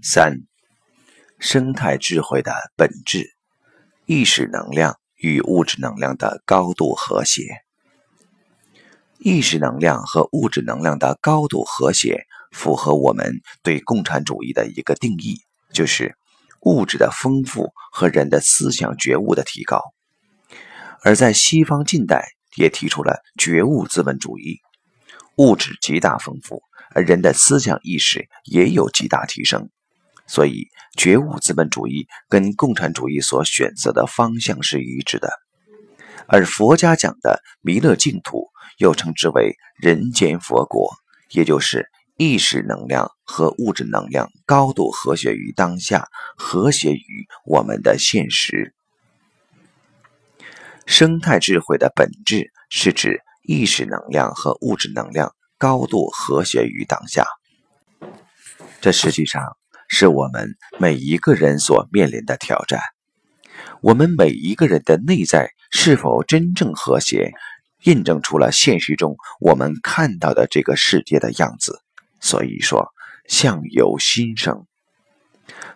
三、生态智慧的本质：意识能量与物质能量的高度和谐。意识能量和物质能量的高度和谐，符合我们对共产主义的一个定义，就是物质的丰富和人的思想觉悟的提高。而在西方近代，也提出了觉悟资本主义，物质极大丰富，而人的思想意识也有极大提升。所以，觉悟资本主义跟共产主义所选择的方向是一致的。而佛家讲的弥勒净土。又称之为人间佛国，也就是意识能量和物质能量高度和谐于当下，和谐于我们的现实。生态智慧的本质是指意识能量和物质能量高度和谐于当下。这实际上是我们每一个人所面临的挑战。我们每一个人的内在是否真正和谐？印证出了现实中我们看到的这个世界的样子。所以说，相由心生，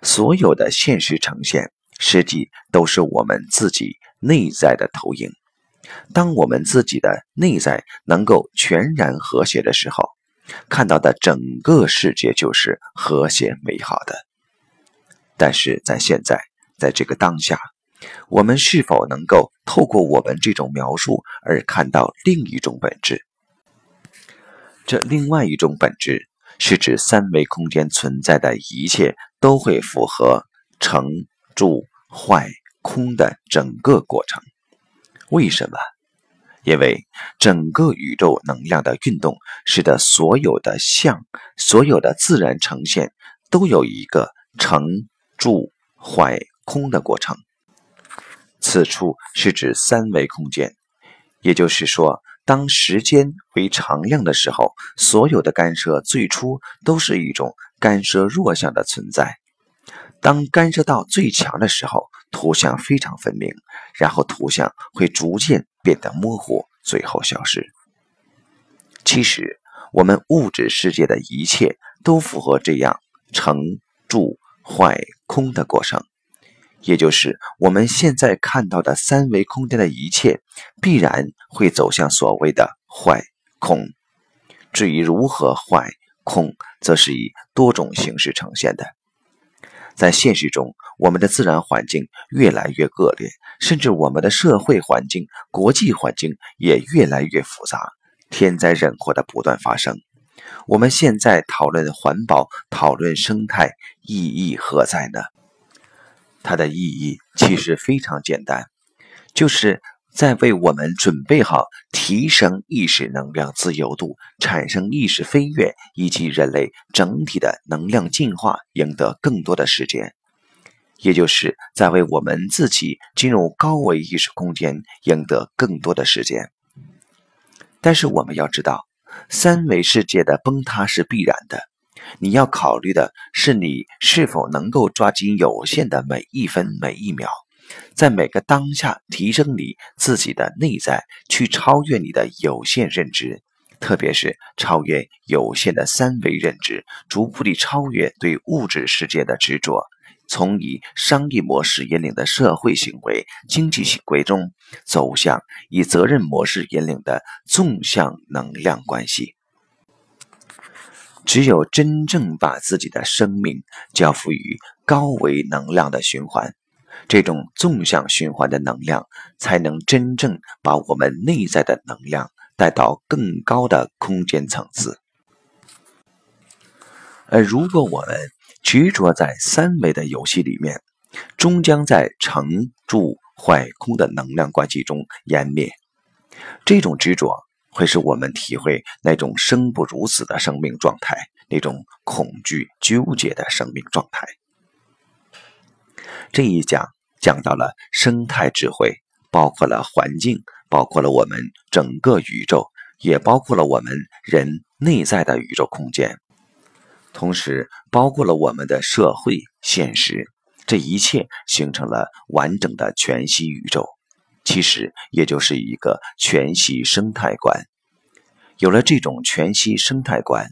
所有的现实呈现，实际都是我们自己内在的投影。当我们自己的内在能够全然和谐的时候，看到的整个世界就是和谐美好的。但是在现在，在这个当下。我们是否能够透过我们这种描述而看到另一种本质？这另外一种本质是指三维空间存在的一切都会符合成、住、坏、空的整个过程。为什么？因为整个宇宙能量的运动，使得所有的相、所有的自然呈现都有一个成、住、坏、空的过程。此处是指三维空间，也就是说，当时间为常量的时候，所有的干涉最初都是一种干涉弱项的存在；当干涉到最强的时候，图像非常分明，然后图像会逐渐变得模糊，最后消失。其实，我们物质世界的一切都符合这样成、住、坏、空的过程。也就是我们现在看到的三维空间的一切，必然会走向所谓的坏空。至于如何坏空，则是以多种形式呈现的。在现实中，我们的自然环境越来越恶劣，甚至我们的社会环境、国际环境也越来越复杂，天灾人祸的不断发生。我们现在讨论环保、讨论生态，意义何在呢？它的意义其实非常简单，就是在为我们准备好提升意识能量自由度、产生意识飞跃以及人类整体的能量进化赢得更多的时间，也就是在为我们自己进入高维意识空间赢得更多的时间。但是我们要知道，三维世界的崩塌是必然的。你要考虑的是，你是否能够抓紧有限的每一分每一秒，在每个当下提升你自己的内在，去超越你的有限认知，特别是超越有限的三维认知，逐步地超越对物质世界的执着，从以商业模式引领的社会行为、经济行为中，走向以责任模式引领的纵向能量关系。只有真正把自己的生命交付于高维能量的循环，这种纵向循环的能量，才能真正把我们内在的能量带到更高的空间层次。而如果我们执着在三维的游戏里面，终将在成、住、坏、空的能量关系中湮灭。这种执着。会使我们体会那种生不如死的生命状态，那种恐惧、纠结的生命状态。这一讲讲到了生态智慧，包括了环境，包括了我们整个宇宙，也包括了我们人内在的宇宙空间，同时包括了我们的社会现实。这一切形成了完整的全息宇宙。其实也就是一个全息生态观。有了这种全息生态观，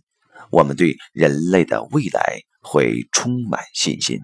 我们对人类的未来会充满信心。